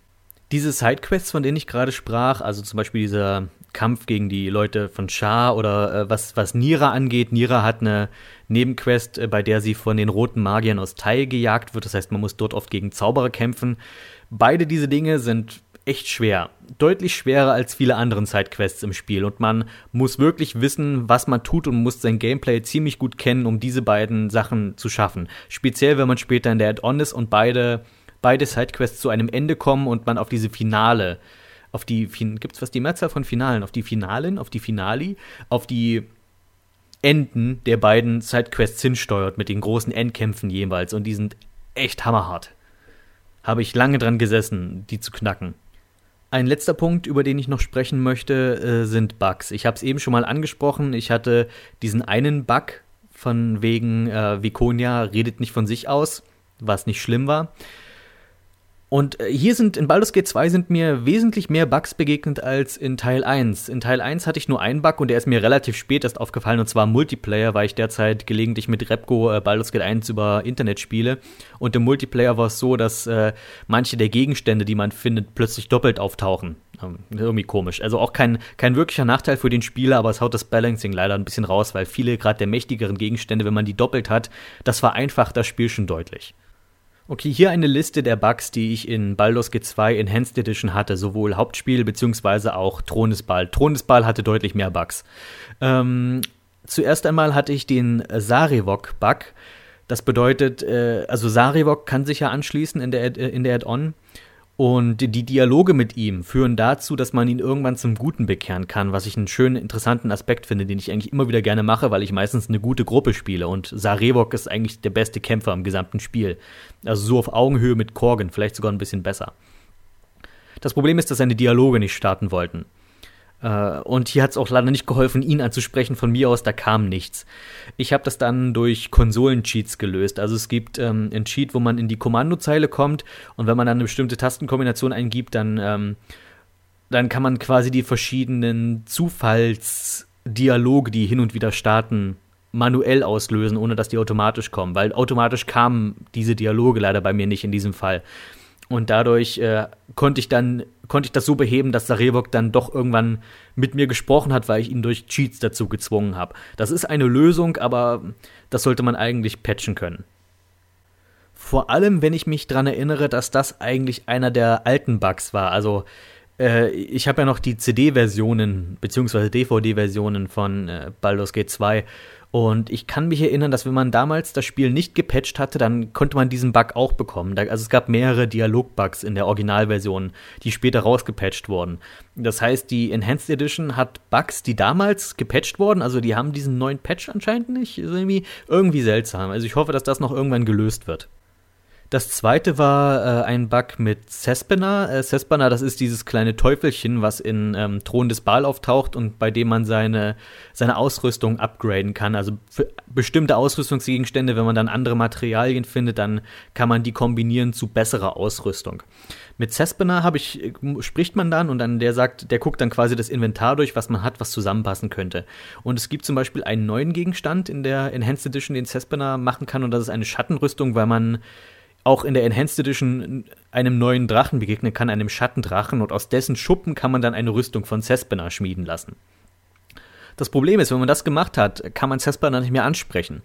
Diese Sidequests, von denen ich gerade sprach, also zum Beispiel dieser Kampf gegen die Leute von Shah oder äh, was, was Nira angeht. Nira hat eine Nebenquest, äh, bei der sie von den roten Magiern aus Tai gejagt wird. Das heißt, man muss dort oft gegen Zauberer kämpfen. Beide diese Dinge sind echt schwer. Deutlich schwerer als viele anderen Sidequests im Spiel. Und man muss wirklich wissen, was man tut und muss sein Gameplay ziemlich gut kennen, um diese beiden Sachen zu schaffen. Speziell, wenn man später in der Add-on ist und beide, beide Sidequests zu einem Ende kommen und man auf diese Finale, auf die, gibt's was die Mehrzahl von Finalen? Auf die Finalen, auf die Finali, auf die Enden der beiden Sidequests hinsteuert mit den großen Endkämpfen jeweils. Und die sind echt hammerhart. Habe ich lange dran gesessen, die zu knacken. Ein letzter Punkt, über den ich noch sprechen möchte, äh, sind Bugs. Ich habe es eben schon mal angesprochen. Ich hatte diesen einen Bug von wegen äh, Viconia redet nicht von sich aus, was nicht schlimm war. Und äh, hier sind in Baldur's Gate 2 sind mir wesentlich mehr Bugs begegnet als in Teil 1. In Teil 1 hatte ich nur einen Bug und der ist mir relativ spät erst aufgefallen und zwar Multiplayer, weil ich derzeit gelegentlich mit Repco äh, Baldur's Gate 1 über Internet spiele. Und im Multiplayer war es so, dass äh, manche der Gegenstände, die man findet, plötzlich doppelt auftauchen. Ähm, irgendwie komisch. Also auch kein, kein wirklicher Nachteil für den Spieler, aber es haut das Balancing leider ein bisschen raus, weil viele gerade der mächtigeren Gegenstände, wenn man die doppelt hat, das vereinfacht das Spiel schon deutlich. Okay, hier eine Liste der Bugs, die ich in Baldur's Gate 2 Enhanced Edition hatte, sowohl Hauptspiel beziehungsweise auch Thron des Ball. Thron des Ball hatte deutlich mehr Bugs. Ähm, zuerst einmal hatte ich den Sarivok-Bug. Das bedeutet, äh, also Sarivok kann sich ja anschließen in der, äh, in der Add-on. Und die Dialoge mit ihm führen dazu, dass man ihn irgendwann zum Guten bekehren kann, was ich einen schönen, interessanten Aspekt finde, den ich eigentlich immer wieder gerne mache, weil ich meistens eine gute Gruppe spiele. Und Sarevok ist eigentlich der beste Kämpfer im gesamten Spiel. Also so auf Augenhöhe mit Korgen, vielleicht sogar ein bisschen besser. Das Problem ist, dass seine Dialoge nicht starten wollten. Äh, und hier hat es auch leider nicht geholfen, ihn anzusprechen. Von mir aus, da kam nichts. Ich habe das dann durch Konsolen-Cheats gelöst. Also es gibt ähm, einen Cheat, wo man in die Kommandozeile kommt und wenn man dann eine bestimmte Tastenkombination eingibt, dann, ähm, dann kann man quasi die verschiedenen Zufallsdialoge, die hin und wieder starten, manuell auslösen, ohne dass die automatisch kommen. Weil automatisch kamen diese Dialoge leider bei mir nicht in diesem Fall. Und dadurch äh, konnte ich dann, konnte ich das so beheben, dass Sarevok dann doch irgendwann mit mir gesprochen hat, weil ich ihn durch Cheats dazu gezwungen habe. Das ist eine Lösung, aber das sollte man eigentlich patchen können. Vor allem, wenn ich mich daran erinnere, dass das eigentlich einer der alten Bugs war. Also äh, ich habe ja noch die CD-Versionen bzw. DVD-Versionen von äh, Baldur's Gate 2 und ich kann mich erinnern, dass wenn man damals das Spiel nicht gepatcht hatte, dann konnte man diesen Bug auch bekommen. also es gab mehrere Dialog-Bugs in der Originalversion, die später rausgepatcht wurden. Das heißt, die Enhanced Edition hat Bugs, die damals gepatcht wurden, also die haben diesen neuen Patch anscheinend nicht. Ist irgendwie, irgendwie seltsam. Also ich hoffe, dass das noch irgendwann gelöst wird. Das zweite war äh, ein Bug mit Cespena. Äh, Cespena, das ist dieses kleine Teufelchen, was in ähm, Thron des Baal auftaucht und bei dem man seine, seine Ausrüstung upgraden kann. Also für bestimmte Ausrüstungsgegenstände, wenn man dann andere Materialien findet, dann kann man die kombinieren zu besserer Ausrüstung. Mit Cespena ich, äh, spricht man dann und dann der sagt, der guckt dann quasi das Inventar durch, was man hat, was zusammenpassen könnte. Und es gibt zum Beispiel einen neuen Gegenstand in der Enhanced Edition, den Cespena machen kann, und das ist eine Schattenrüstung, weil man auch in der Enhanced Edition einem neuen Drachen begegnen kann, einem Schattendrachen, und aus dessen Schuppen kann man dann eine Rüstung von Cespena schmieden lassen. Das Problem ist, wenn man das gemacht hat, kann man Cespena nicht mehr ansprechen.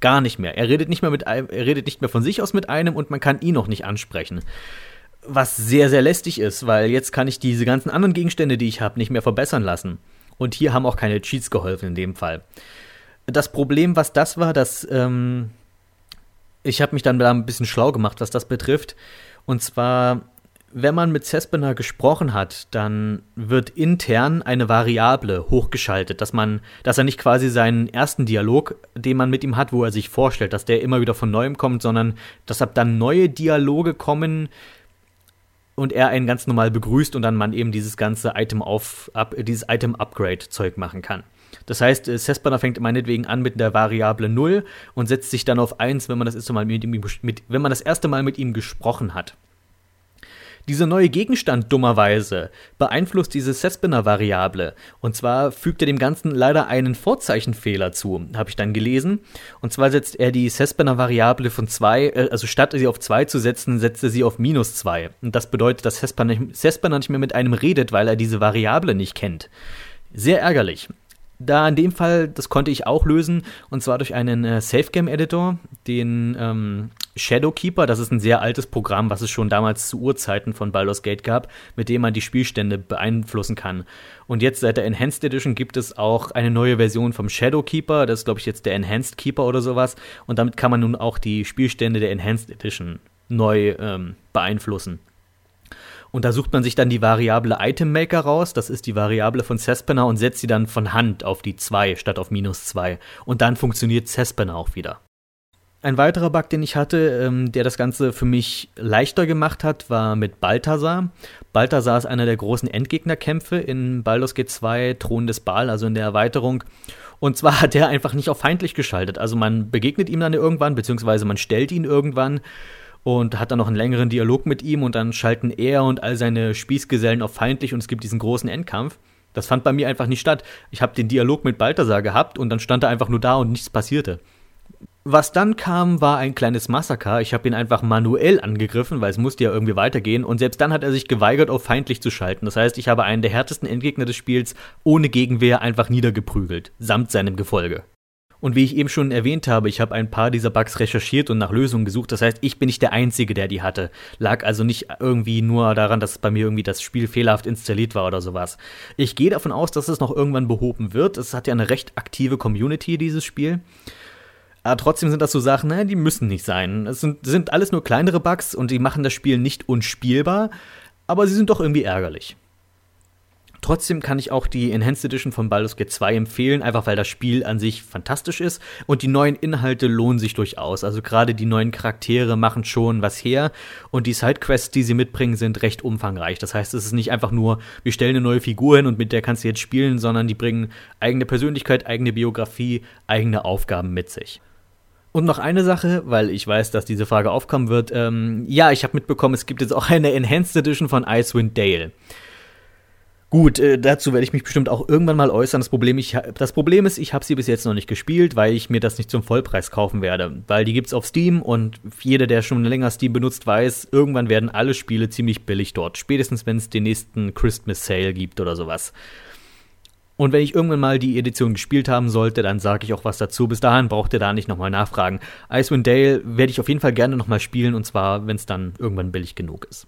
Gar nicht mehr. Er redet nicht mehr mit er redet nicht mehr von sich aus mit einem und man kann ihn noch nicht ansprechen. Was sehr, sehr lästig ist, weil jetzt kann ich diese ganzen anderen Gegenstände, die ich habe, nicht mehr verbessern lassen. Und hier haben auch keine Cheats geholfen in dem Fall. Das Problem, was das war, dass ähm, ich habe mich dann da ein bisschen schlau gemacht, was das betrifft. Und zwar, wenn man mit Cespener gesprochen hat, dann wird intern eine Variable hochgeschaltet, dass man, dass er nicht quasi seinen ersten Dialog, den man mit ihm hat, wo er sich vorstellt, dass der immer wieder von neuem kommt, sondern dass ab dann neue Dialoge kommen und er einen ganz normal begrüßt und dann man eben dieses ganze Item auf, up, dieses Item Upgrade Zeug machen kann. Das heißt, äh, Sesbana fängt meinetwegen an mit der Variable 0 und setzt sich dann auf 1, wenn man das erste Mal mit ihm, mit, wenn man das erste Mal mit ihm gesprochen hat. Dieser neue Gegenstand dummerweise beeinflusst diese Sespina-Variable. Und zwar fügt er dem Ganzen leider einen Vorzeichenfehler zu, habe ich dann gelesen. Und zwar setzt er die Sespina-Variable von 2, äh, also statt sie auf 2 zu setzen, setzt er sie auf minus 2. Und das bedeutet, dass Sespina nicht mehr mit einem redet, weil er diese Variable nicht kennt. Sehr ärgerlich. Da in dem Fall, das konnte ich auch lösen, und zwar durch einen äh, Safe-Game-Editor, den ähm, Shadowkeeper. Das ist ein sehr altes Programm, was es schon damals zu Urzeiten von Baldur's Gate gab, mit dem man die Spielstände beeinflussen kann. Und jetzt seit der Enhanced Edition gibt es auch eine neue Version vom Shadowkeeper. Das ist, glaube ich, jetzt der Enhanced Keeper oder sowas. Und damit kann man nun auch die Spielstände der Enhanced Edition neu ähm, beeinflussen. Und da sucht man sich dann die Variable Item Maker raus, das ist die Variable von Cespener und setzt sie dann von Hand auf die 2 statt auf minus 2. Und dann funktioniert Cespener auch wieder. Ein weiterer Bug, den ich hatte, ähm, der das Ganze für mich leichter gemacht hat, war mit Balthasar. Balthasar ist einer der großen Endgegnerkämpfe in Baldur's Gate 2 Thron des Baal, also in der Erweiterung. Und zwar hat er einfach nicht auf feindlich geschaltet. Also man begegnet ihm dann irgendwann, beziehungsweise man stellt ihn irgendwann und hat dann noch einen längeren Dialog mit ihm und dann schalten er und all seine Spießgesellen auf feindlich und es gibt diesen großen Endkampf. Das fand bei mir einfach nicht statt. Ich habe den Dialog mit Balthasar gehabt und dann stand er einfach nur da und nichts passierte. Was dann kam, war ein kleines Massaker. Ich habe ihn einfach manuell angegriffen, weil es musste ja irgendwie weitergehen. Und selbst dann hat er sich geweigert, auf feindlich zu schalten. Das heißt, ich habe einen der härtesten Endgegner des Spiels ohne Gegenwehr einfach niedergeprügelt, samt seinem Gefolge. Und wie ich eben schon erwähnt habe, ich habe ein paar dieser Bugs recherchiert und nach Lösungen gesucht. Das heißt, ich bin nicht der Einzige, der die hatte. Lag also nicht irgendwie nur daran, dass bei mir irgendwie das Spiel fehlerhaft installiert war oder sowas. Ich gehe davon aus, dass es noch irgendwann behoben wird. Es hat ja eine recht aktive Community, dieses Spiel. Aber trotzdem sind das so Sachen, naja, die müssen nicht sein. Es sind, sind alles nur kleinere Bugs und die machen das Spiel nicht unspielbar, aber sie sind doch irgendwie ärgerlich. Trotzdem kann ich auch die Enhanced Edition von Baldur's Gate 2 empfehlen, einfach weil das Spiel an sich fantastisch ist und die neuen Inhalte lohnen sich durchaus. Also gerade die neuen Charaktere machen schon was her und die Sidequests, die sie mitbringen, sind recht umfangreich. Das heißt, es ist nicht einfach nur, wir stellen eine neue Figur hin und mit der kannst du jetzt spielen, sondern die bringen eigene Persönlichkeit, eigene Biografie, eigene Aufgaben mit sich. Und noch eine Sache, weil ich weiß, dass diese Frage aufkommen wird. Ähm, ja, ich habe mitbekommen, es gibt jetzt auch eine Enhanced Edition von Icewind Dale. Gut, äh, dazu werde ich mich bestimmt auch irgendwann mal äußern. Das Problem, ich, das Problem ist, ich habe sie bis jetzt noch nicht gespielt, weil ich mir das nicht zum Vollpreis kaufen werde. Weil die gibt's auf Steam und jeder, der schon länger Steam benutzt, weiß, irgendwann werden alle Spiele ziemlich billig dort. Spätestens, wenn es den nächsten Christmas Sale gibt oder sowas. Und wenn ich irgendwann mal die Edition gespielt haben sollte, dann sage ich auch was dazu. Bis dahin braucht ihr da nicht nochmal nachfragen. Icewind Dale werde ich auf jeden Fall gerne nochmal spielen und zwar, wenn es dann irgendwann billig genug ist.